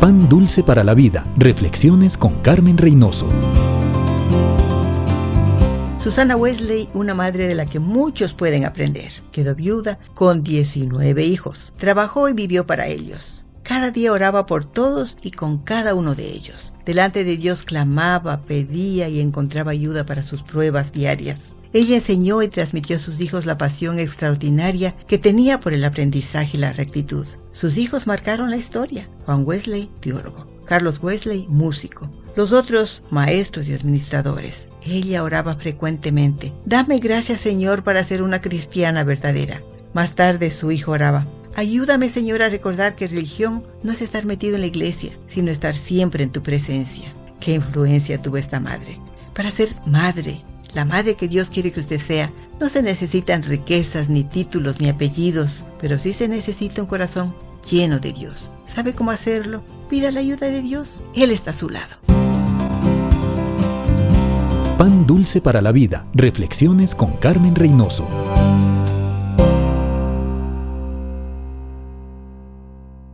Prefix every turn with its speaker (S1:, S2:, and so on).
S1: Pan Dulce para la Vida. Reflexiones con Carmen Reynoso.
S2: Susana Wesley, una madre de la que muchos pueden aprender, quedó viuda con 19 hijos. Trabajó y vivió para ellos. Cada día oraba por todos y con cada uno de ellos. Delante de Dios clamaba, pedía y encontraba ayuda para sus pruebas diarias. Ella enseñó y transmitió a sus hijos la pasión extraordinaria que tenía por el aprendizaje y la rectitud. Sus hijos marcaron la historia. Juan Wesley, teólogo. Carlos Wesley, músico. Los otros, maestros y administradores. Ella oraba frecuentemente. Dame gracias, Señor, para ser una cristiana verdadera. Más tarde su hijo oraba. Ayúdame, Señor, a recordar que religión no es estar metido en la iglesia, sino estar siempre en tu presencia. ¿Qué influencia tuvo esta madre? Para ser madre, la madre que Dios quiere que usted sea, no se necesitan riquezas, ni títulos, ni apellidos, pero sí se necesita un corazón lleno de Dios. ¿Sabe cómo hacerlo? Pida la ayuda de Dios. Él está a su lado.
S1: Pan dulce para la vida. Reflexiones con Carmen Reynoso.